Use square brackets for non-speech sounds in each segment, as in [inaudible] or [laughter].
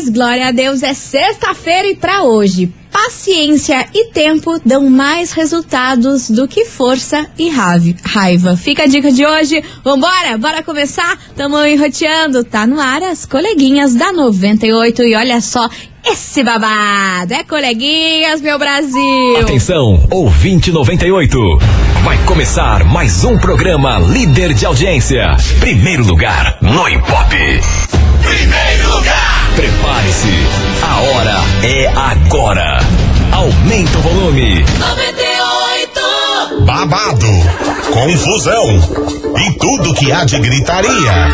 Ares, glória a Deus, é sexta-feira e pra hoje. Paciência e tempo dão mais resultados do que força e raiva. Fica a dica de hoje. Vambora, bora começar? Tamo enroteando. Tá no ar as coleguinhas da 98 e olha só esse babado. É coleguinhas, meu Brasil. Atenção, ouvinte 98. Vai começar mais um programa líder de audiência. Primeiro lugar no Ibope. Primeiro lugar. Prepare-se. A hora é agora. Aumenta o volume. 98. Babado, confusão e tudo que há de gritaria.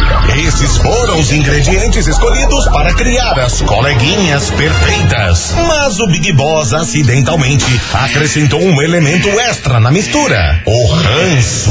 Esses foram os ingredientes escolhidos para criar as coleguinhas perfeitas. Mas o Big Boss acidentalmente acrescentou um elemento extra na mistura: o ranço.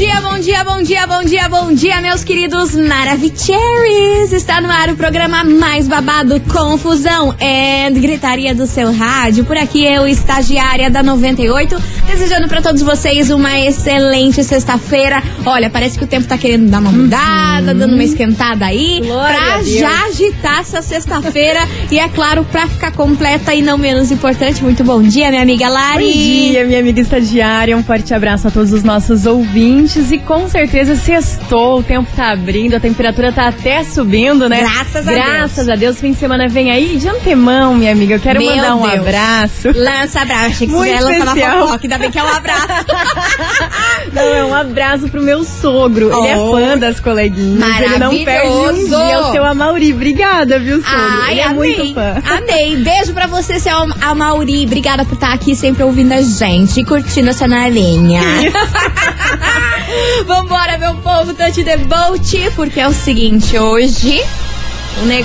Bom dia, bom dia, bom dia, bom dia, bom dia, meus queridos Maravicheries! Está no ar o programa mais babado, confusão e gritaria do seu rádio. Por aqui eu, estagiária da 98, desejando para todos vocês uma excelente sexta-feira. Olha, parece que o tempo tá querendo dar uma mudada, uhum. dando uma esquentada aí, Glória pra já agitar essa sexta-feira e é claro, pra ficar completa e não menos importante. Muito bom dia, minha amiga Lari. Bom dia, minha amiga estagiária. Um forte abraço a todos os nossos ouvintes e com certeza sextou, o tempo tá abrindo, a temperatura tá até subindo, né? Graças a Deus. Graças a Deus, fim de semana vem aí. De antemão, minha amiga, eu quero Meu mandar um Deus. abraço. Lança abraço, Muito especial. fofoca, ainda bem que é um abraço. [laughs] Não, é um abraço pro meu sogro. Oh. Ele é oh. fã das coleguinhas. Ele não perde um dia o seu Amauri. Obrigada, viu, sogro? Ai, Ele é amei, muito fã. Amei. Beijo pra você, seu Amauri. Obrigada por estar aqui sempre ouvindo a gente e curtindo essa navinha. [laughs] Vambora, meu povo, Tante Debolt, porque é o seguinte, hoje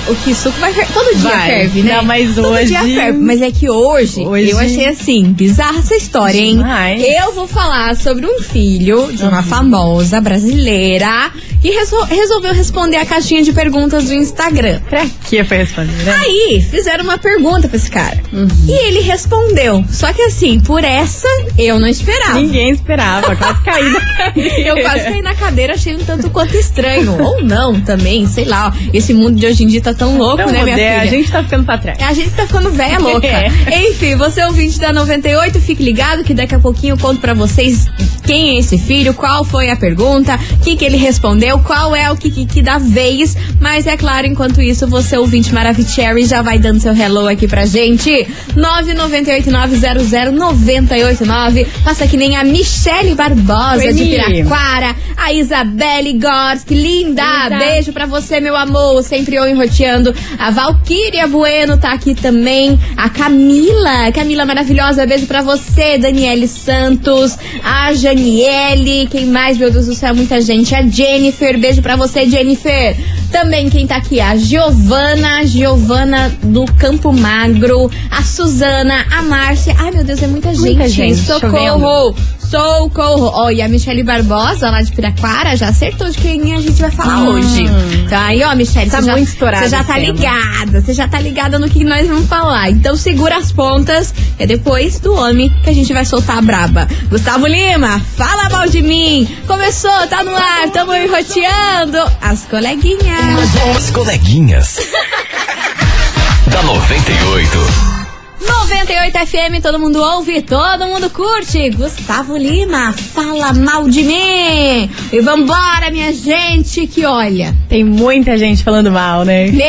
o, que suco vai ferver. Todo dia vai. ferve, né? Não, mas Todo hoje. dia ferve. Mas é que hoje, hoje, eu achei assim, bizarra essa história, hein? Demais. Eu vou falar sobre um filho de uma uhum. famosa brasileira que resol... resolveu responder a caixinha de perguntas do Instagram. Pra que foi responder? Né? Aí, fizeram uma pergunta pra esse cara. Uhum. E ele respondeu. Só que assim, por essa, eu não esperava. Ninguém esperava, quase caí na [laughs] cadeira. Eu quase caí na cadeira, achei um tanto quanto estranho. [laughs] Ou não também, sei lá. Ó, esse mundo de hoje em dia tá tão louco, né, minha filha? A gente tá ficando pra trás. A gente tá ficando velha [laughs] louca. É. Enfim, você é ouvinte da 98, fique ligado que daqui a pouquinho eu conto pra vocês quem é esse filho, qual foi a pergunta, o que, que ele respondeu, qual é o que, da vez. Mas é claro, enquanto isso, você ouvinte Maravicherry já vai dando seu hello aqui pra gente. 998900989. Passa que nem a Michele Barbosa Oi, de Piraquara, a Isabelle Gorski, linda. linda. Beijo pra você, meu amor. Sempre eu enroteando. A Valquíria Bueno tá aqui também. A Camila, Camila maravilhosa. Beijo pra você, Daniele Santos. A Janiele. Quem mais, meu Deus do céu? Muita gente. A Jennifer. Beijo pra você, Jennifer. Também quem tá aqui, a Giovana, Giovana do Campo Magro, a Suzana, a Márcia. Ai, meu Deus, é muita gente. Muita gente Socorro. Chovendo. Socorro! Ó, oh, e a Michelle Barbosa, lá de Piraquara, já acertou de quem a gente vai falar hum. hoje. Então aí, ó, Michelle, tá você muito já, estourada. Você já tá ligada, você já tá ligada no que nós vamos falar. Então segura as pontas, é depois do homem que a gente vai soltar a braba. Gustavo Lima, fala mal de mim! Começou, tá no ar, tamo enroteando as coleguinhas. As coleguinhas. [laughs] da 98. 98 FM, todo mundo ouve, todo mundo curte. Gustavo Lima, fala mal de mim. E vambora, minha gente, que olha. Tem muita gente falando mal, né? Me...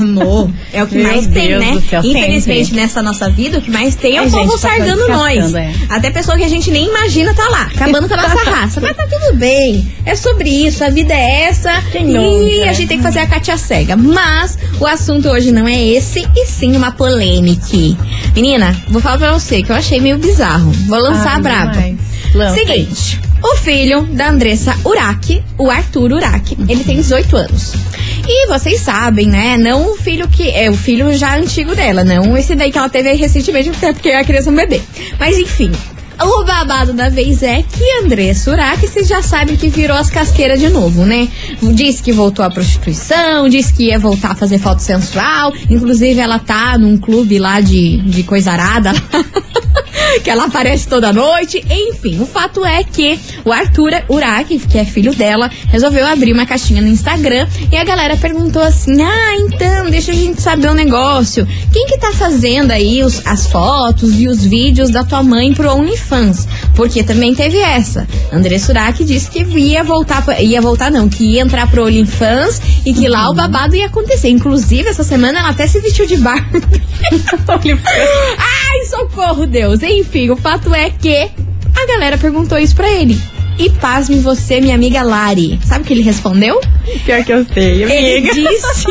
Amor, é o que Meu mais Deus tem, né? céu, Infelizmente, sempre. nessa nossa vida, o que mais tem é o povo tá sargando nós. é. Até pessoa que a gente nem imagina tá lá, acabando com a nossa [laughs] raça. Mas tá tudo bem. É sobre isso, a vida é essa. Quem e nunca? a gente tem que fazer a Katia cega. Mas o assunto hoje não é esse, e sim uma polêmica. Menina, vou falar pra você que eu achei meio bizarro. Vou lançar Ah, a braba. Lança. Seguinte, o filho da Andressa Urach, o Arthur Urach, ele tem 18 anos. E vocês sabem, né? Não o filho que. É o filho já antigo dela, não esse daí que ela teve recentemente, porque a criança é um bebê. Mas enfim. O babado da vez é que André Surak, vocês já sabem que virou as casqueiras de novo, né? Disse que voltou à prostituição, disse que ia voltar a fazer foto sensual. Inclusive, ela tá num clube lá de, de coisa arada. [laughs] que ela aparece toda noite. Enfim, o fato é que o Arthur Uraki, que é filho dela, resolveu abrir uma caixinha no Instagram e a galera perguntou assim: Ah, então, deixa a gente saber um negócio. Quem que tá fazendo aí os, as fotos e os vídeos da tua mãe pro OnlyFans? Porque também teve essa. André Surak disse que ia voltar, ia voltar não, que ia entrar pro OnlyFans e que lá o babado ia acontecer. Inclusive, essa semana ela até se vestiu de bar. [laughs] [laughs] Ai, socorro, Deus. Enfim, o fato é que a galera perguntou isso pra ele. E pasme você, minha amiga Lari. Sabe o que ele respondeu? Pior que eu sei, amiga. Ele disse,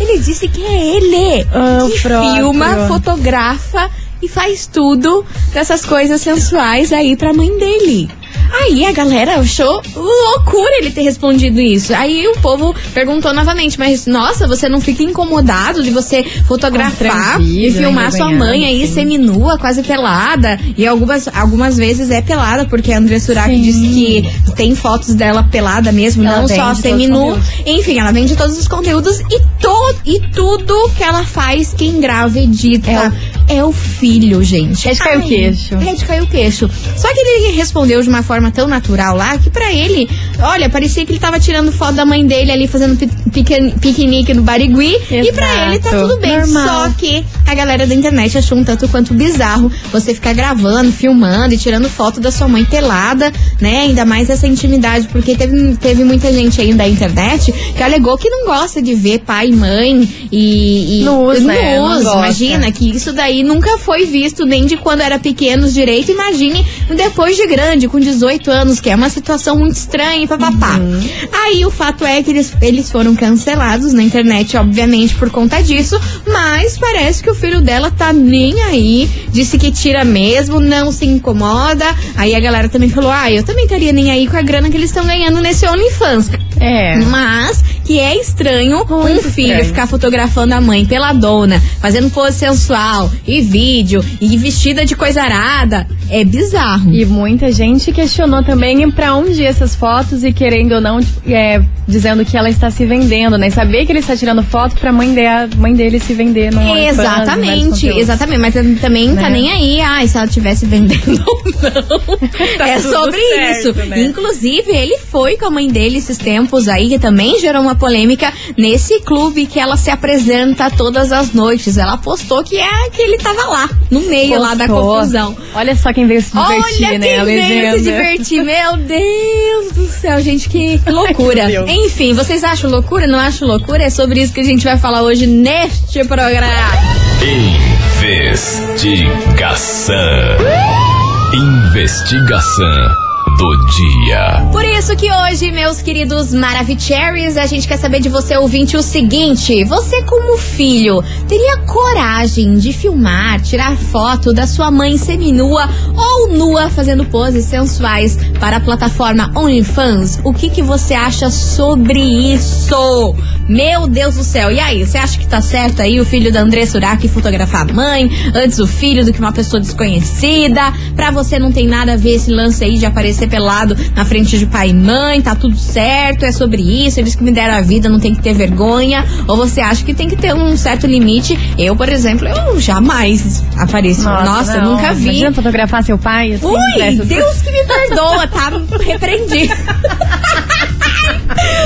ele disse que é ele Ah, que próprio. filma, fotografa e faz tudo dessas coisas sensuais aí pra mãe dele. Aí a galera achou loucura ele ter respondido isso. Aí o povo perguntou novamente, mas nossa, você não fica incomodado de você fotografar e Constrangido, filmar sua mãe aí sim. seminua, quase pelada? E algumas, algumas vezes é pelada, porque a André Surak disse que tem fotos dela pelada mesmo, Ela não só seminu. Enfim, ela vende todos os conteúdos e, to e tudo que ela faz, quem grava e edita. É o, filho, gente. É de cair o queixo. É de cair o queixo. Só que ele respondeu de uma forma tão natural lá que pra ele, olha, parecia que ele tava tirando foto da mãe dele ali fazendo pi- pique- piquenique no Barigui. E pra ele tá Exato. tudo bem. Normal. Só que a galera da internet achou um tanto quanto bizarro você ficar gravando, filmando e tirando foto da sua mãe pelada, né? Ainda mais essa intimidade, porque teve, teve muita gente aí da internet que alegou que não gosta de ver pai e mãe e. e Nus, né? Imagina que isso daí nunca foi visto nem de quando era pequenos direito. Imagine depois de grande, com 18 anos, que é uma situação muito estranha e papapá. Uhum. Aí o fato é que eles, eles foram cancelados na internet, obviamente, por conta disso, mas parece que o filho dela tá nem aí, disse que tira mesmo, não se incomoda. Aí a galera também falou: ah, eu também estaria nem aí com a grana que eles estão ganhando nesse OnlyFans. É. Mas que é estranho um Muito filho estranho. ficar fotografando a mãe pela dona, fazendo pose sensual e vídeo e vestida de coisa arada. É bizarro. E muita gente questionou também pra onde essas fotos e querendo ou não, tipo, é, dizendo que ela está se vendendo, né? E saber que ele está tirando foto pra mãe, de, mãe dele se vender no vários Exatamente, conteúdos. exatamente. Mas também tá Né? nem aí, ai, se ela estivesse vendendo [laughs] ou não. [laughs] Tá é sobre certo, isso. né? Inclusive, ele foi com a mãe dele esses tempos aí, que também gerou uma polêmica nesse clube que ela se apresenta todas as noites. Ela postou que é que ele tava lá, no meio lá da Postou. confusão. Olha só quem veio se divertir, Olha né? quem a veio legenda. se divertir. Meu Deus do céu, gente, que [laughs] loucura. Enfim, vocês acham loucura? Não acham loucura? É sobre isso que a gente vai falar hoje neste programa. Investigação. Investigação do dia. Por isso que hoje, meus queridos Maravicheries, a gente quer saber de você, ouvinte, o seguinte: você, como filho, teria coragem de filmar, tirar foto da sua mãe seminua ou nua fazendo poses sensuais para a plataforma OnlyFans? O que, que você acha sobre isso? Meu Deus do céu. E aí, você acha que tá certo aí o filho da André Surak fotografar a mãe, antes o filho do que uma pessoa desconhecida? Pra você não tem nada a ver esse lance aí de aparecer pelado na frente de pai e mãe, tá tudo certo, é sobre isso, eles que me deram a vida, não tem que ter vergonha? Ou você acha que tem que ter um certo limite? Eu, por exemplo, eu jamais apareço. Nossa, eu não. nunca vi. Imagina fotografar seu pai assim, Ui, dessas- Deus que me perdoa, tá? Repreendi. [laughs]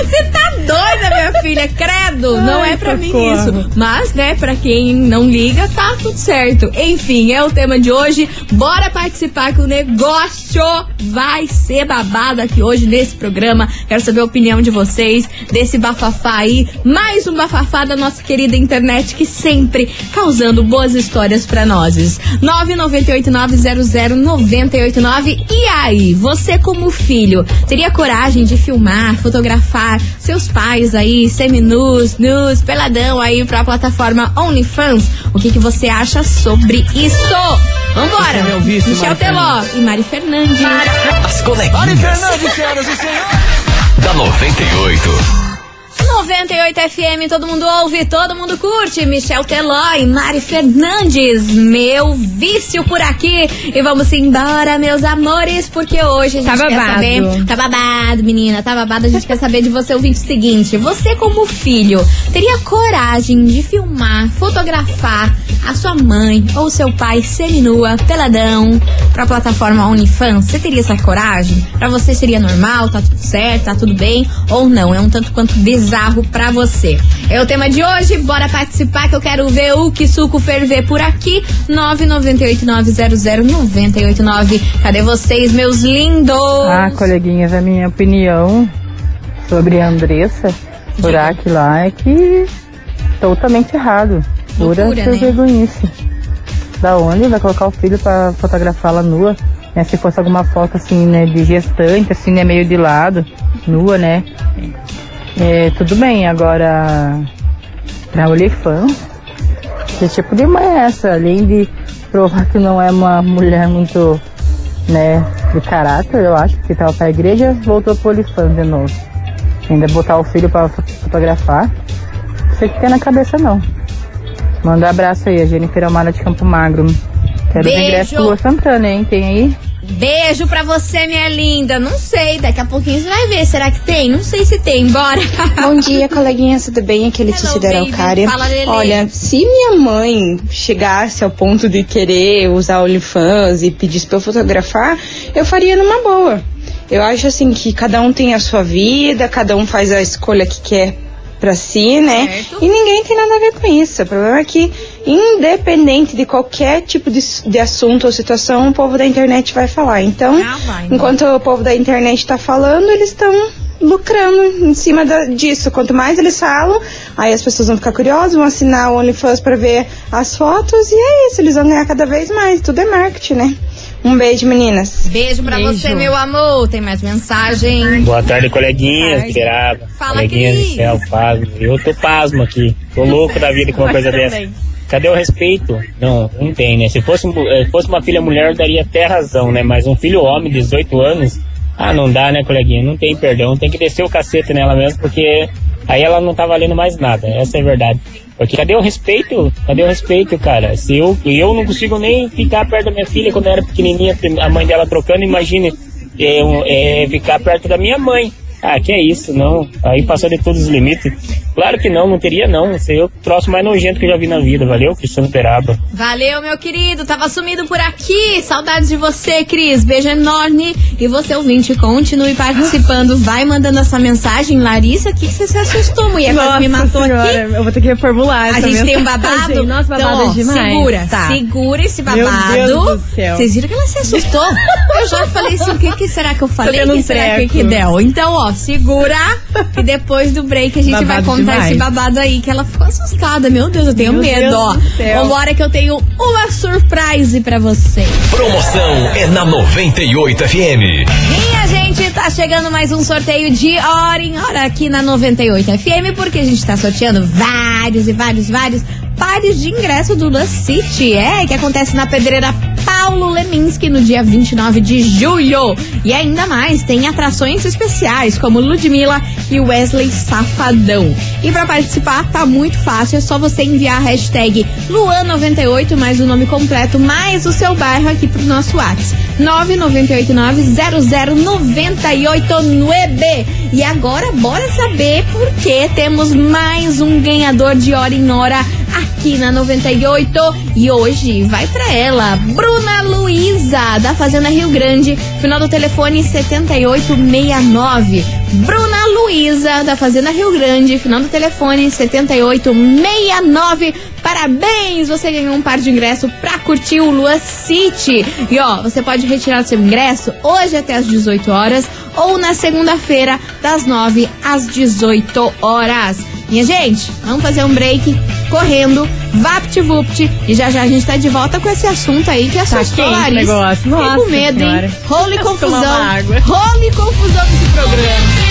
Você tá doida, minha filha? Credo, não Ai, é pra mim isso. Mas, né, pra quem não liga, tá tudo certo. Enfim, é o tema de hoje. Bora participar que o negócio vai ser babado aqui hoje nesse programa. Quero saber a opinião de vocês desse bafafá aí. Mais um bafafá da nossa querida internet que sempre causando boas histórias pra nós. 998900989. E aí, você como filho, teria coragem de filmar, fotografar seus pais aí, seminus, nus, peladão aí pra plataforma OnlyFans? O que, que você acha sobre isso? Vambora! Meu vício, Michel Mari Teló e Mari Fernandes. As coleguinhas Fernandes, senhoras e senhores. da 98. 98 FM, todo mundo ouve, todo mundo curte. Michel Teló e Mari Fernandes, meu vício por aqui. E vamos embora, meus amores, porque hoje a gente tá quer saber. Tá babado, menina, tá babado. A gente quer saber de você o seguinte: você, como filho, teria coragem de filmar, fotografar a sua mãe ou seu pai seminua, peladão, pra plataforma OnlyFans? Você teria essa coragem? Pra você seria normal, tá tudo certo, tá tudo bem? Ou não? É um tanto quanto bizarro pra você. É o tema de hoje, bora participar que eu quero ver o que suco ferver por aqui. 998900989. Cadê vocês, meus lindos? Ah, coleguinhas, a minha opinião sobre a Andressa Burak lá é que totalmente errado. Pura Loucura, né? vergonhice. Da onde vai colocar o filho pra fotografá-la nua? Né, se fosse alguma foto assim, né, de gestante, assim, né, meio de lado, nua, né? É, tudo bem, agora pra OnlyFans, que tipo de mãe é essa? Além de provar que não é uma mulher muito, né, de caráter, eu acho, que tava pra igreja, voltou pro OnlyFans de novo. Ainda botar o filho pra fo- fotografar, não sei o que tem na cabeça não. Manda um abraço aí, a Jennifer Almara de Campo Magro. Quero Beijo. ingresso pro Lua Santana, hein? Tem aí? Beijo pra você, minha linda. Não sei, daqui a pouquinho você vai ver. Será que tem? Não sei se tem. Bora. [laughs] Bom dia, coleguinhas, tudo bem? Aqui é Letícia Hello, da. Araucária. Fala, Lelê. Olha, se minha mãe chegasse ao ponto de querer usar OnlyFans e pedisse pra eu fotografar, eu faria numa boa. Eu acho assim que cada um tem a sua vida, cada um faz a escolha que quer pra si, né? Certo. E ninguém tem nada a ver com isso. O problema é que, independente de qualquer tipo de, de assunto ou situação, o povo da internet vai falar. Então, Ah, vai, né? enquanto o povo da internet tá falando, eles estão lucrando em cima da- disso. Quanto mais eles falam, aí as pessoas vão ficar curiosas, vão assinar o OnlyFans pra ver as fotos e é isso, eles vão ganhar cada vez mais. Tudo é marketing, né? Um beijo, meninas. Beijo pra Beijo. você, meu amor. Tem mais mensagem? Boa tarde, coleguinhas Piraba. Fala, coleguinhas Cris. do céu, pasmo. Eu tô pasmo aqui. Tô louco da vida com uma coisa [laughs] dessa. também. Cadê o respeito? Não, não tem, né? Se fosse, um- eh, fosse uma filha mulher, eu daria até razão, né? Mas um filho homem, 18 anos, ah, não dá, né, coleguinha? Não tem perdão. Tem que descer o cacete nela mesmo, porque aí ela não tá valendo mais nada. Essa é a verdade. Porque cadê o respeito? Cadê o respeito, cara? Se eu, eu não consigo nem ficar perto da minha filha quando eu era pequenininha, a mãe dela trocando, imagine eu, é, ficar perto da minha mãe. Ah, que é isso, não. Aí passou de todos os limites. Claro que não, não teria não. Seria o troço mais nojento que eu já vi na vida. Valeu, Cristiano Peraba. Valeu, meu querido. Tava sumido por aqui. Saudades de você, Cris. Beijo enorme. E você, ouvinte, continue participando. Vai mandando essa mensagem. Larissa, o que você se assustou, mulher? Quase Nossa me matou senhora, aqui. eu vou ter que reformular essa A gente tem um mensagem. babado. [laughs] Nossa, babado então, ó, é demais. Segura, Tá. segura esse Meu babado. Deus do céu. Vocês viram que ela se assustou? eu já falei assim, o que, que será que eu falei? tendo O que um será que, treco. que deu? Então, ó, segura e depois do break a gente vai Babado contar demais. esse babado aí, que ela ficou assustada. Meu Deus, eu tenho Meu medo, Deus ó. Vambora que eu tenho uma surprise pra você. Promoção é na 98 FM. Minha gente, tá chegando mais um sorteio de hora em hora aqui na 98 FM, porque a gente tá sorteando vários e vários, vários pares de ingresso do Lust City, é, que acontece na pedreira Paulo Leminski no dia 29 de julho. E ainda mais, tem atrações especiais, como Ludmilla e Wesley Safadão. E pra participar, tá muito fácil, é só você enviar a hashtag Luan98 mais o nome completo, mais o seu bairro aqui pro nosso WhatsApp. 998900989. E agora, bora saber por que temos mais um ganhador de hora em hora aqui na 98. E hoje vai pra ela, Bruna Luiza, da Fazenda Rio Grande, final do telefone 7869. Bruna Luiza, da Fazenda Rio Grande, final do telefone 7869. Parabéns! Você ganhou um par de ingresso pra curtir o Lua City. E ó, você pode retirar seu ingresso hoje até às 18 horas ou na segunda-feira, das 9 às 18 horas. Minha gente, vamos fazer um break correndo, vapt-vupt, e já já a gente tá de volta com esse assunto aí que assustou quente a o Larissa. negócio. Nossa com medo, Senhora. hein? Role confusão. Role confusão nesse programa.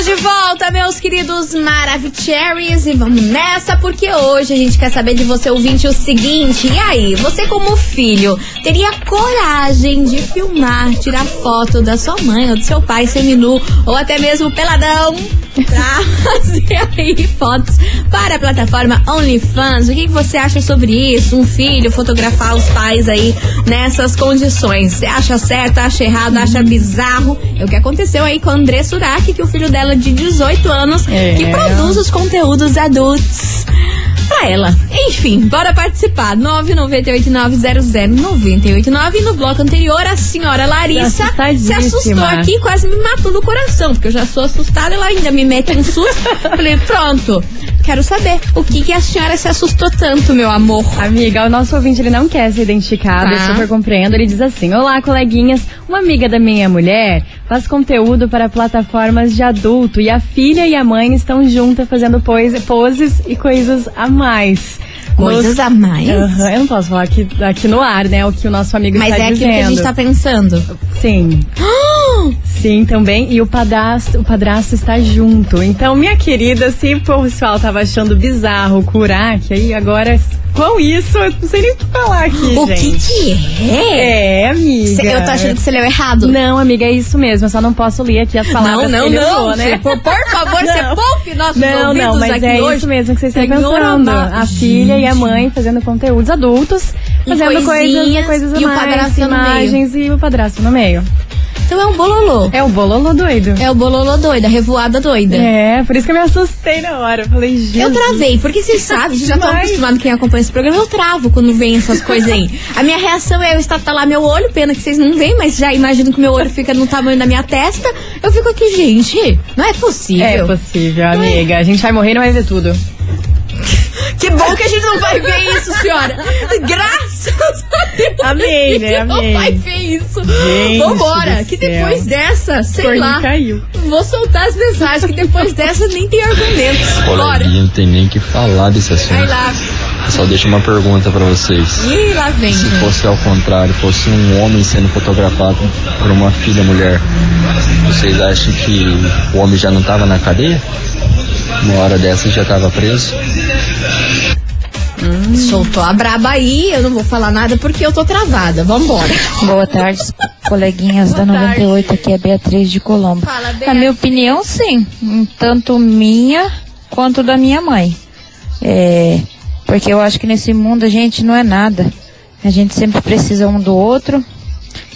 Estamos de volta, meus queridos Maravicheries, e vamos nessa porque hoje a gente quer saber de você ouvinte o seguinte: e aí, você como filho teria coragem de filmar, tirar foto da sua mãe ou do seu pai seminu ou até mesmo peladão pra [laughs] fazer aí fotos para a plataforma OnlyFans? O que, que você acha sobre isso? Um filho fotografar os pais aí nessas condições? Você acha certo, acha errado, acha bizarro? É o que aconteceu aí com a André Surak, que o filho dela de 18 anos, É. que produz os conteúdos adultos pra ela. Enfim, bora participar. 998900989 e no bloco anterior a senhora Larissa se assustou aqui, quase me matou do coração, porque eu já sou assustada, ela ainda me mete um susto. [laughs] Falei, pronto, quero saber o que que a senhora se assustou tanto, meu amor. Amiga, o nosso ouvinte ele não quer ser identificado, Tá. eu super compreendo. Ele diz assim: Olá, coleguinhas. Uma amiga da minha mulher faz conteúdo para plataformas de adulto e a filha e a mãe estão juntas fazendo pose- poses e coisas a mais. Coisas a mais? Aham, eu não posso falar aqui, aqui no ar, né? O que o nosso amigo Mas está é aquilo dizendo. que a gente tá pensando. Sim. [gasps] [gasps] Sim, também. E o padrasto, o padrasto está junto. Então, minha querida, se o pessoal tava achando bizarro curar, que aí agora, com isso, eu não sei nem o que falar aqui, O que gente. que é? É, amiga. Eu tô achando que você leu errado. Não, amiga, é isso mesmo. Eu só não posso ler aqui as Não, palavras não, que ele não. usou, né? Por, por favor, você [laughs] Não. poupe nossos Não, ouvidos não, mas aqui é hoje. isso mesmo que vocês estão pensando. A filha e a mãe fazendo conteúdos adultos, fazendo coisas, coisinhas, coisas a e o mais, padrasto no meio. imagens e o padrasto no meio. Então é um bololô. É o bololô doido. É o bololô doido, a revoada doida. É, por isso que eu me assustei na hora. Eu falei, gente. Eu travei, porque vocês sabem, vocês já estão Demais. acostumados quem acompanha esse programa, eu travo quando vem essas coisas aí. A minha reação é eu estatalar meu olho, pena que vocês não veem, mas já imagino que meu olho fica no tamanho da minha testa. Eu fico aqui, gente, não é possível. É possível, amiga. A gente vai morrer e não vai ver tudo. Que bom que a gente não vai ver isso, senhora. Graças a Deus. Amei, a né? gente Não vai ver isso. Gente Vambora, que céu. depois dessa, sei Corninho lá. caiu. Vou soltar as mensagens, que depois dessa nem tem argumentos. Bora. Não tem nem que falar desse Vai assunto. lá. Só deixa uma pergunta pra vocês. Ih, lá vem. Se fosse ao contrário, fosse um homem sendo fotografado por uma filha mulher, vocês acham que o homem já não tava na cadeia? Uma hora dessa já tava preso? Soltou a braba aí, eu não vou falar nada porque eu tô travada. Vambora. Boa tarde, coleguinhas da 98, aqui é Beatriz de Colombo. Fala, Na minha opinião, sim, tanto minha quanto da minha mãe. É, porque eu acho que nesse mundo a gente não é nada. A gente sempre precisa um do outro.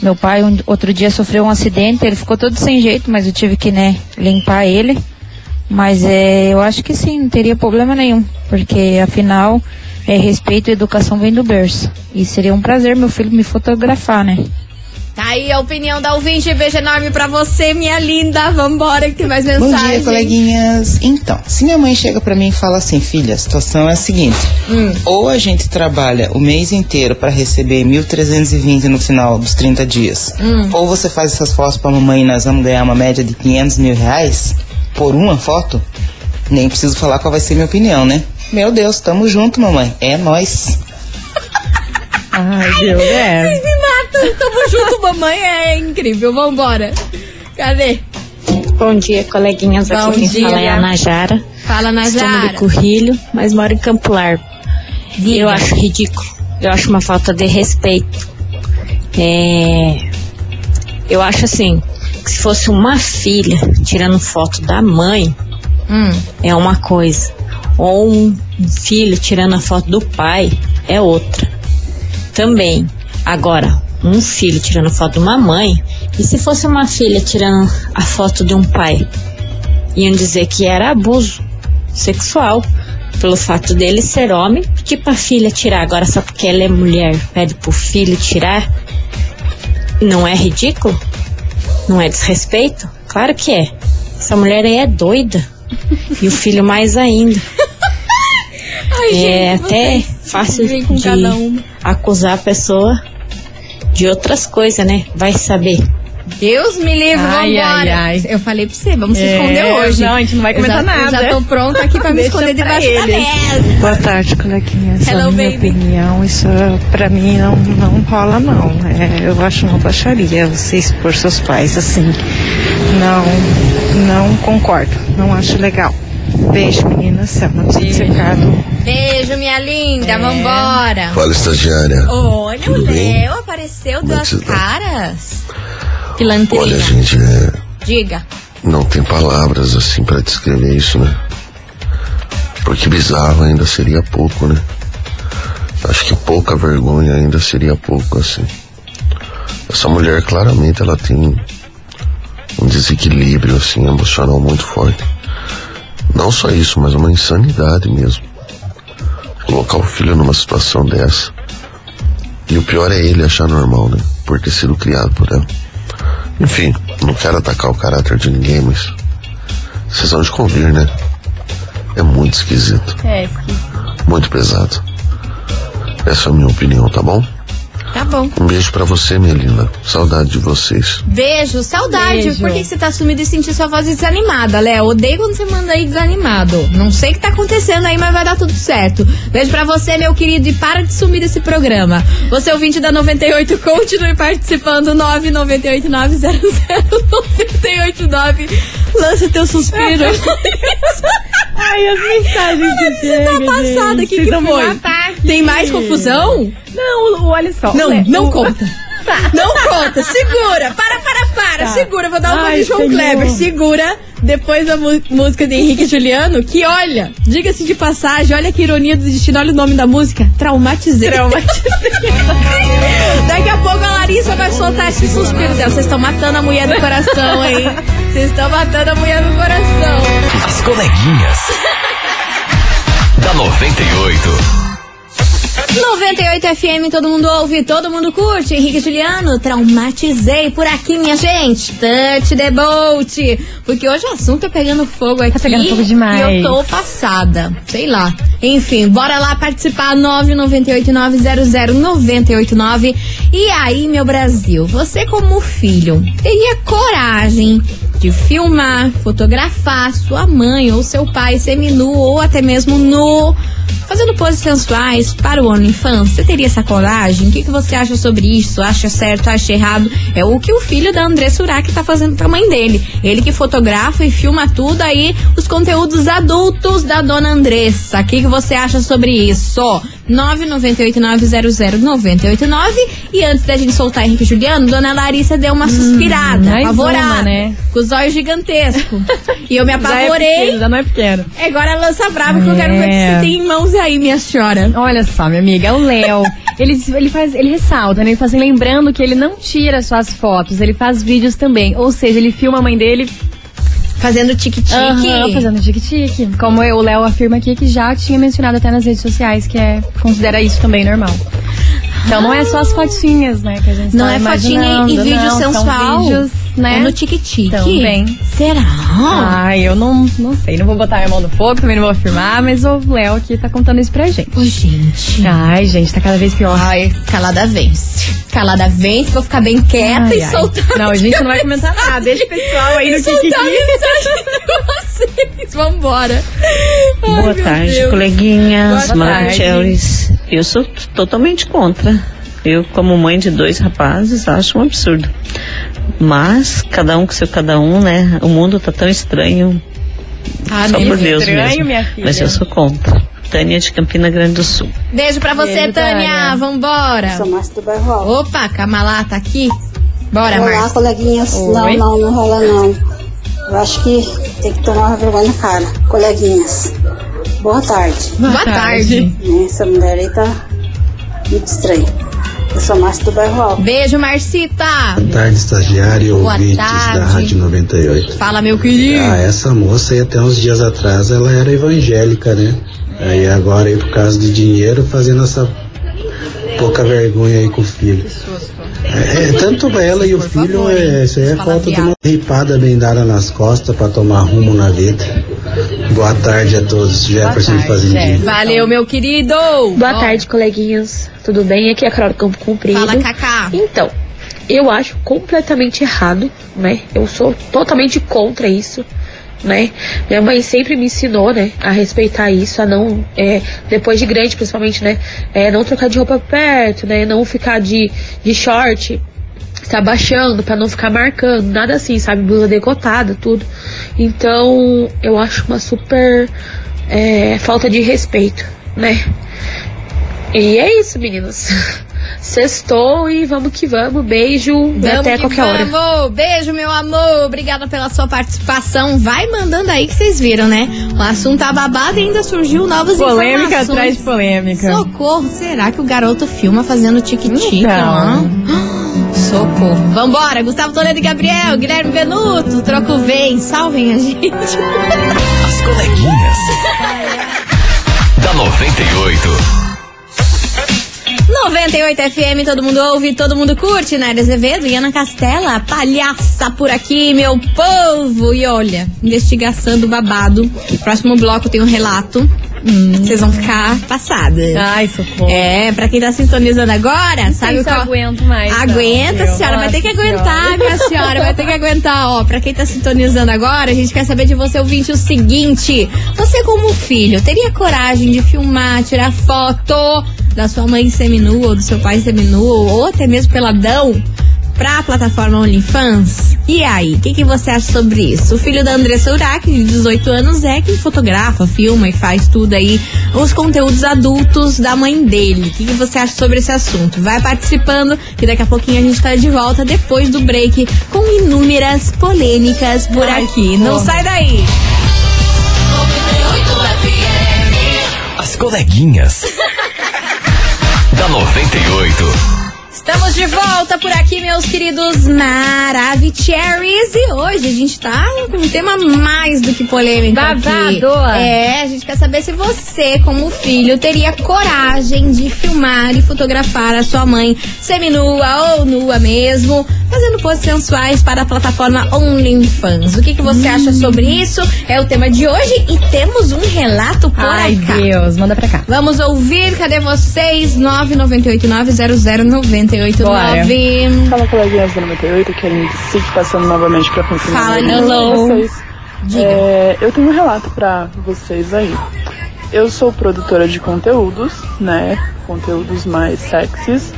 Meu pai um- outro dia sofreu um acidente, ele ficou todo sem jeito, mas eu tive que, né, limpar ele. Mas é, eu acho que sim, não teria problema nenhum, porque afinal, é, respeito e educação vem do berço. E seria um prazer meu filho me fotografar, né? Tá aí a opinião da ouvinte. Beijo enorme pra você, minha linda. Vambora que tem mais Bom mensagem. dia, coleguinhas. Então, se minha mãe chega pra mim e fala assim, filha, a situação é a seguinte: Hum. ou a gente trabalha o mês inteiro pra receber 1.320 no final dos 30 dias, Hum. ou você faz essas fotos pra mamãe e nós vamos ganhar uma média de 500 mil reais por uma foto, nem preciso falar qual vai ser minha opinião, né? Meu Deus, tamo junto, mamãe. É nós. [laughs] Ai, Deus, é. Vocês me matam. Tamo junto, mamãe. É incrível. Vambora. Cadê? Bom dia, coleguinhas. Bom Aqui quem dia. fala é a Najara. Fala, Estou no Najara. Currilho, mas moro em Campo Largo. Diga. Eu acho ridículo. Eu acho uma falta de respeito. É... Eu acho assim, que se fosse uma filha tirando foto da mãe, Hum. é uma coisa. Ou um filho tirando a foto do pai, é outra. Também. Agora, um filho tirando foto de uma mãe, e se fosse uma filha tirando a foto de um pai? Iam dizer que era abuso sexual. Pelo fato dele ser homem, pedir pra filha tirar. Agora, só porque ela é mulher, pede pro filho tirar. Não é ridículo? Não é desrespeito? Claro que é. Essa mulher aí é doida. E o filho mais ainda. Ai, é gente, até fácil de cada uma. acusar a pessoa de outras coisas, né? Vai saber. Deus me livre, Ai, vambora. ai, ai. Eu falei pra você, vamos se É, esconder hoje. não, a gente não vai Eu já- comentar Eu já nada. tô pronta aqui pra me esconder debaixo da mesa. Boa tarde, coleguinhas. Hello, a minha baby. opinião, isso pra mim não, não rola não. É, eu acho uma baixaria você expor seus pais assim. Não, não concordo. Não acho legal. Beijo, meninas. Selma do Cercado. Beijo, minha linda, vambora. Fala, estagiária. Olha, o Tudo bem? Léo apareceu, Como é que as você tá? caras. Pilantrina. Olha, gente, é, Diga. não tem palavras assim pra descrever isso, né? Porque bizarro ainda seria pouco, né? Acho que pouca vergonha ainda seria pouco, assim. Essa mulher, claramente, ela tem um desequilíbrio, assim, emocional muito forte. Não só isso, mas uma insanidade mesmo. Colocar o filho numa situação dessa. E o pior é ele achar normal, né? Por ter sido criado por ela. Enfim, não quero atacar o caráter de ninguém, mas. Vocês vão de convir, né? É muito esquisito. É, Muito pesado. Essa é a minha opinião, tá bom? Tá bom. Um beijo pra você, minha linda. Saudade de vocês. Beijo, saudade. Beijo. Por que você tá sumido e sentir sua voz desanimada, Léo? Odeio quando você manda aí desanimado. Não sei o que tá acontecendo aí, mas vai dar tudo certo. Beijo pra você, meu querido, e para de sumir desse programa. Você ouvinte da 98, continue participando. 998900989. Lança teu suspiro. [laughs] Ai, as mensagens que Você tá passada, gente. o que, que foi? Tem mais confusão? Não, olha só. Não, não o- conta. [laughs] Não conta, segura, para, para, para, Tá. segura, vou dar uma Ai, de João. Kleber, segura, depois da música de Henrique e Juliano, que olha, diga-se de passagem, olha que ironia do destino, olha o nome da música, Traumatizei. Traumatizei. [laughs] Daqui a pouco a Larissa vai soltar esse suspiro dela, vocês estão matando a mulher do coração, hein, vocês estão matando a mulher do coração. As coleguinhas. [laughs] da 98. 98 FM, todo mundo ouve, todo mundo curte. Henrique Juliano, traumatizei por aqui, minha gente. Touch the boat. Porque hoje o assunto tá pegando fogo aqui. pegando fogo demais. E eu tô passada. Sei lá. Enfim, bora lá participar. 998900989. E aí, meu Brasil, você como filho, teria coragem de filmar, fotografar sua mãe ou seu pai seminu ou até mesmo nu, fazendo poses sensuais para o OnlyFans? Você teria essa coragem? O que, que você acha sobre isso? Acha certo, acha errado? É o que o filho da André Surak tá fazendo pra mãe dele. Ele que fotografa e filma tudo aí, os conteúdos adultos da dona Andressa. O que, que você acha sobre isso? 998900989 e antes da gente soltar Henrique Juliano, Dona Larissa deu uma suspirada, Hum, apavorada, uma, né? com os olhos gigantescos. e eu me [laughs] Já é apavorei. pequeno, já não é pequeno. Agora lança brava que eu quero ver o que É. você tem em mãos aí, minha senhora. Olha só, minha amiga, é o Léo. Ele, ele faz, ele ressalta, né? Ele faz assim, lembrando que ele não tira suas fotos, ele faz vídeos também. Ou seja, ele filma a mãe dele Fazendo tique-tique. Aham, fazendo tique-tique. Como eu- o Léo afirma aqui que já tinha mencionado até nas redes sociais, que é considera isso também normal. Então não é só as fotinhas, né, que a gente Não tá é fotinha e- vídeo não, sensual. São vídeos, né? É no tique-tique. Também. Será? Ai, eu não, não sei, não vou botar minha mão no fogo, também não vou afirmar, mas o Léo aqui tá contando isso pra gente. Ô, gente. Ai, gente, tá cada vez pior. Ai, calada vence. Calada vence, vou ficar bem quieta Ai, e ai. soltar. Não, a gente não vai comentar nada. Deixa o pessoal aí no de vocês. Vambora. Ai, Boa tarde, Deus. coleguinhas. Boa Maravicheries. Eu sou totalmente contra. Eu, como mãe de dois rapazes, acho um absurdo. Mas, cada um com seu cada um, né? O mundo tá tão estranho. Ah, Só por Deus estranho, mesmo. minha filha. Mas eu sou contra. Tânia de Campina Grande do Sul. Beijo pra você, Beijo, Tânia. Tânia. Vambora. Sou Márcia do Bairro Alto. Opa, Camalá tá aqui? Bora, Olá, Márcia. coleguinhas. Oi. Não, não, não rola não. Eu acho que tem que tomar uma vergonha na cara. Coleguinhas. Boa tarde. Boa Boa tarde. tarde. Essa mulher aí tá muito estranha. Sou Márcia do Bairro Alto. Beijo, Marcita. Boa tarde, estagiário e Boa ouvintes tarde. da Rádio 98. Fala, meu querido. Ah, essa moça aí até uns dias atrás ela era evangélica, né? Aí agora aí por causa do dinheiro fazendo essa pouca vergonha aí com o filho. É, é, tanto ela e o filho, é, isso aí é falta de uma ripada bem dada nas costas pra tomar rumo na vida. Boa tarde a todos, Jefferson de Fazendinha. Valeu, meu querido. Boa Ó, tarde, coleguinhas. Tudo bem? Aqui é a Carol do Campo Comprido. Fala, Cacá. Então, eu acho completamente errado, né? Eu sou totalmente contra isso. Né? Minha mãe sempre me ensinou, né, a respeitar isso, a não, é, depois de grande principalmente, né, é, não trocar de roupa perto, né, não ficar de, de short, se abaixando para não ficar marcando, nada assim, sabe, blusa decotada, tudo. Então, eu acho uma super é, falta de respeito, né? E é isso, meninos. [laughs] Sextou e vamos que vamos. Beijo Vamos até que qualquer hora. vamos. Beijo, meu amor. Obrigada pela sua participação. Vai mandando aí que vocês viram, né? O assunto tá babado e ainda surgiu novas Polêmica informações. atrás de polêmica. Socorro, será que o garoto filma fazendo tique-tique? Então. [gasps] hã? Socorro. Vambora, Gustavo Toledo e Gabriel, Guilherme Venuto, troco vem, salvem a gente. As coleguinhas. da 98. 98 FM, todo mundo ouve, todo mundo curte, Nádia Azevedo e Ana Castela, palhaça por aqui, meu povo. E olha, investigação do babado. Próximo bloco tem um relato. Vocês vão ficar passadas. Ai, socorro. É, pra quem tá sintonizando agora, sabe sei o se eu qual... aguento mais, não, Aguenta, viu? senhora, vai ter que Nossa aguentar, Senhora. minha senhora, vai ter que aguentar. Ó, pra quem tá sintonizando agora, a gente quer saber de você, ouvinte, o seguinte. Você como filho, teria coragem de filmar, tirar foto da sua mãe seminua ou do seu pai seminua ou até mesmo peladão pra plataforma OnlyFans? E aí, o que, que você acha sobre isso? O filho da Andressa Urach, de 18 anos, é quem fotografa, filma e faz tudo aí, os conteúdos adultos da mãe dele. O que, que você acha sobre esse assunto? Vai participando, que daqui a pouquinho a gente tá de volta depois do break com inúmeras polêmicas por Ai, aqui. Não porra. sai daí! As coleguinhas. [laughs] da 98. Estamos de volta por aqui, meus queridos Maravicheries. E hoje a gente tá com um tema mais do que polêmico aqui. Babado. É, a gente quer saber se você, como filho, teria coragem de filmar e fotografar a sua mãe seminua ou nua mesmo, fazendo posts sensuais para a plataforma OnlyFans. O que, que você acha sobre isso? É o tema de hoje e temos um relato por Ai, cá. Deus, manda pra cá. Vamos ouvir, cadê vocês? 998900989. Fala, coleguinhas do 98, que a gente fique passando novamente pra confirmar Fala, hello. vocês. É, eu tenho um relato pra vocês aí. Eu sou produtora de conteúdos, né? Conteúdos mais sexys.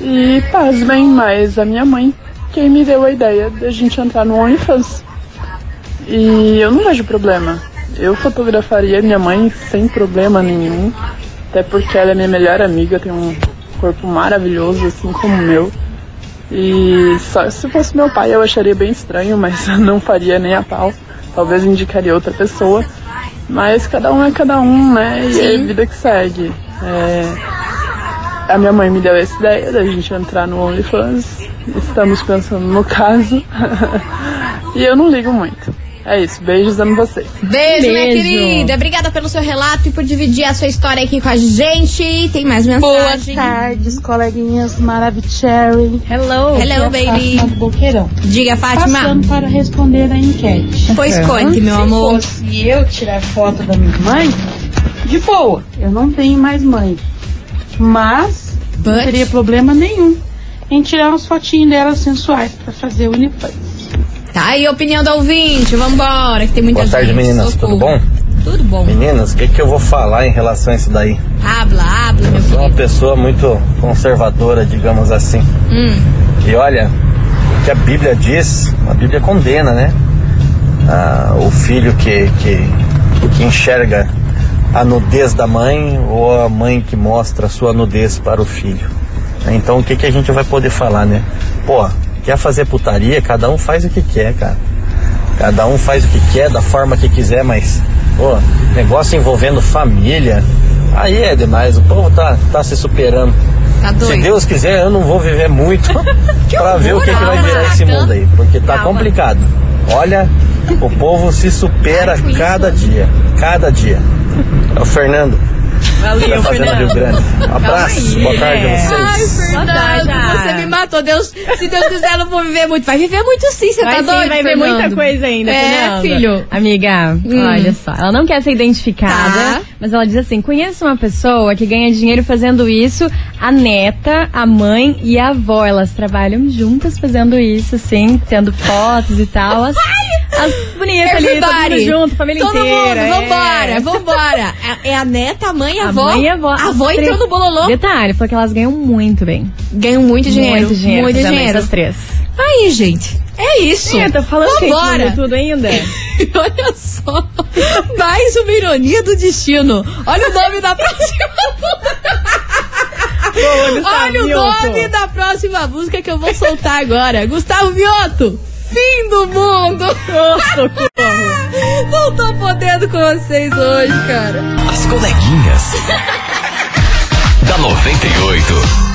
E pasmem, mas a minha mãe, quem me deu a ideia da gente entrar no OnlyFans. E eu não vejo problema. Eu fotografaria minha mãe sem problema nenhum. Até porque ela é minha melhor amiga, tem um corpo maravilhoso, assim como o meu. E só se fosse meu pai eu acharia bem estranho, mas eu [laughs] não faria nem a pau. Talvez indicaria outra pessoa. Mas cada um é cada um, né? E é Sim. vida que segue. É, A minha mãe me deu essa ideia da gente entrar no OnlyFans. Estamos pensando no caso. [laughs] e eu não ligo muito. É isso, beijos dando vocês. Beijo, minha querida. Obrigada pelo seu relato e por dividir a sua história aqui com a gente. Tem mais mensagem? Boa tarde, coleguinhas Maravicherry. Hello. Hello, baby. Fátima do Boqueirão. Diga, Fátima. Passando para responder a enquete. Pois conte, meu Se amor. fosse eu tirar foto da minha mãe, de boa. Eu não tenho mais mãe. Mas não teria problema nenhum em tirar umas fotinhas dela sensuais para fazer o OnlyFans. Tá aí a opinião do ouvinte. Vambora, que tem muita Boa tarde, gente. meninas. Socorro. Tudo bom? Tudo bom. Meninas, o que, que eu vou falar em relação a isso daí? Habla, habla, meu Sou uma pessoa muito conservadora, digamos assim. Hum. E olha, o que a Bíblia diz, a Bíblia condena, né? Ah, o filho que, que, que enxerga a nudez da mãe ou a mãe que mostra a sua nudez para o filho. Então o que, que a gente vai poder falar, né? Pô, quer fazer putaria, cada um faz o que quer, cara. Cada um faz o que quer, da forma que quiser, mas, pô, negócio envolvendo família, aí é demais. O povo tá, tá se superando. Tá Se. Deus quiser, eu não vou viver muito [laughs] pra ver o que, que vai virar esse mundo aí, porque tá complicado. Olha, o povo se supera cada dia, cada dia. É o Fernando, Valeu, Fazenda Fernando. Rio Grande. Um abraço, aí, boa tarde né? a vocês. Ai, Fernando, você me matou. Deus, se Deus quiser, eu não vou viver muito. Vai viver muito sim, você Vai tá sim, doido, vai ver Fernando? muita coisa ainda, É, Fernando. filho. Amiga, Hum. olha só, ela não quer ser identificada, Tá. mas ela diz assim: conheço uma pessoa que ganha dinheiro fazendo isso, a neta, a mãe e a avó. Elas trabalham juntas fazendo isso, sim, tendo fotos e tal. As, as bonitas ali, todo junto, família Todo inteira. mundo, é. vambora, vambora. É, é a neta, a mãe, a, A avó. mãe a avó. A avó as entrou no bololô. Detalhe, falou que elas ganham muito bem. Ganham muito dinheiro. Muito dinheiro. Muito dinheiro. Essas três. Aí, gente. É isso. Eu tô falando Vambora. tudo ainda. [laughs] Olha só. Mais uma ironia do destino. Olha o nome da próxima Olha o nome da próxima música que eu vou soltar agora. Gustavo Mioto. Fim do mundo. Não tô podendo com vocês hoje, cara. As coleguinhas. [laughs] da 98.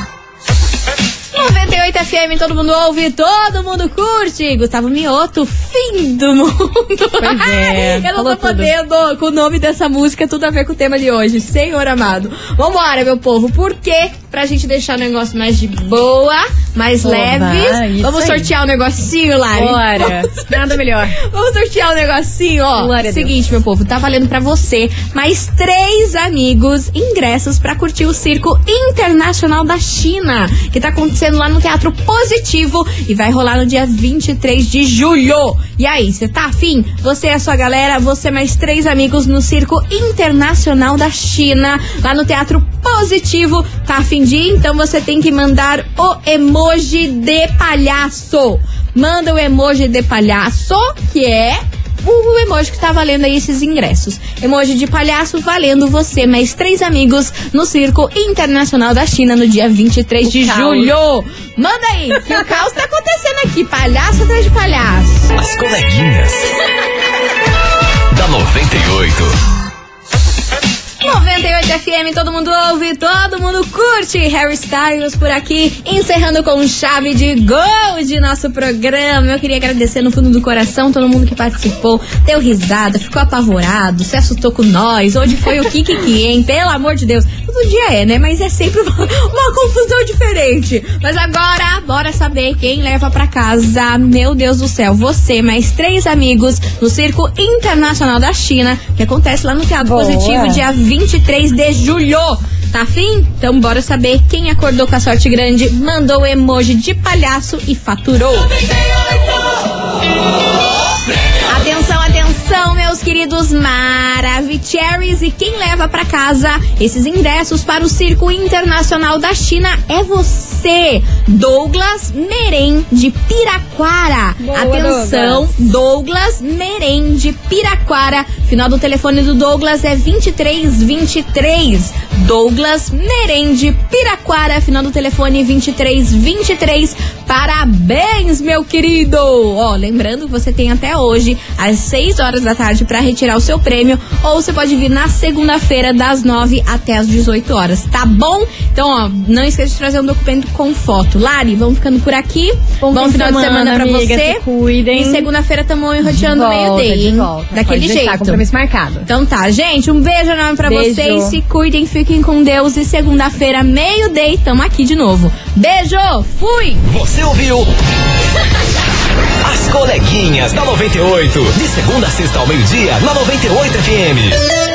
98 FM, todo mundo ouve, todo mundo curte. Gustavo Mioto, fim do mundo. Pois é, [laughs] Eu não tô tudo. podendo com o nome dessa música, tudo a ver com o tema de hoje. Senhor amado. Vambora, meu povo. Por quê? Pra gente deixar o negócio mais de boa, mais Oba, leve. Vamos aí. sortear o negocinho, Lari. Bora. Nada melhor. Vamos sortear o negocinho, ó. Glória a Deus. Seguinte, meu povo, tá valendo pra você mais três amigos ingressos pra curtir o Circo Internacional da China, que tá acontecendo lá no Teatro Positivo e vai rolar no dia 23 de julho. E aí, você tá afim? Você e a sua galera, você mais três amigos no Circo Internacional da China, lá no Teatro Positivo. Tá afim de ir? Então você tem que mandar o emoji de palhaço. Manda o emoji de palhaço, que é o emoji que tá valendo aí esses ingressos. Emoji de palhaço valendo você, mais três amigos no Circo Internacional da China no dia 23 de caos. julho. Manda aí, que o caos tá acontecendo aqui. Palhaço atrás de palhaço. As coleguinhas. [laughs] da 98. 98 FM, todo mundo ouve, todo mundo curte. Harry Styles por aqui, encerrando com chave de gol de nosso programa. Eu queria agradecer no fundo do coração todo mundo que participou, deu risada, ficou apavorado, se assustou com nós. Hoje foi o Kiki, hein? Pelo amor de Deus. Todo dia é, né? Mas é sempre uma, uma confusão diferente. Mas agora, bora saber quem leva pra casa. Meu Deus do céu, você, mais três amigos no Circo Internacional da China, que acontece lá no Teatro Boa. Positivo, dia 23 de julho. Tá afim? Então bora saber quem acordou com a sorte grande, mandou emoji de palhaço e faturou. Atenção, atenção, meus queridos Maravicheries. E quem leva pra casa esses ingressos para o Circo Internacional da China é você, Douglas Merem de Piraquara. Boa, atenção, Douglas Merem de Piraquara. Final do telefone do Douglas é 2323. Douglas Merem de Piraquara. Final do telefone 2323. Parabéns, meu querido! Ó, lembrando que você tem até hoje, às 6 horas da tarde, para retirar o seu prêmio. Ou você pode vir na segunda-feira, das 9 até as 18 horas, tá bom? Então, ó, não esqueça de trazer um documento com foto. Lari, vamos ficando por aqui. Bom, de final de semana, semana pra amiga, você. se cuidem. E segunda-feira estamos enroteando meio-dia, de. Daquele Pode jeito. compromisso marcado. Então tá, gente, um beijo enorme pra Beijo. vocês. Se cuidem, fiquem com Deus. E segunda-feira, meio-day, tamo aqui de novo. Beijo, fui! Você ouviu? [laughs] As coleguinhas da 98. De segunda a sexta ao meio-dia, na 98 FM.